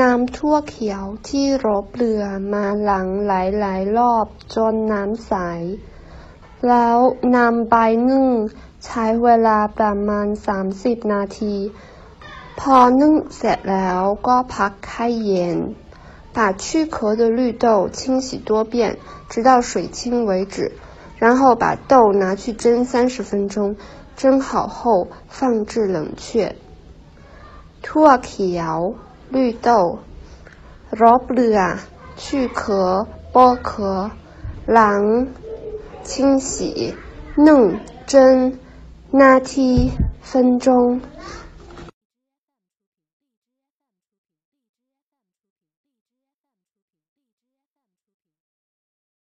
น้ำทั่วเขียวที่รบเรือมาหลังหลายๆรอบจนน้ำใส แล้วนำไปนึ่งใช้เวลาประมาณ 30 นาที พอนึ่งเสร็จแล้วก็พักให้เย็น把去壳的绿豆清洗多遍，直到水清为止。然后把豆拿去蒸三十分钟，蒸好后放置冷却。ทั่วเขียว 绿豆 robler 去壳剥壳，狼清洗弄蒸 nati 分钟。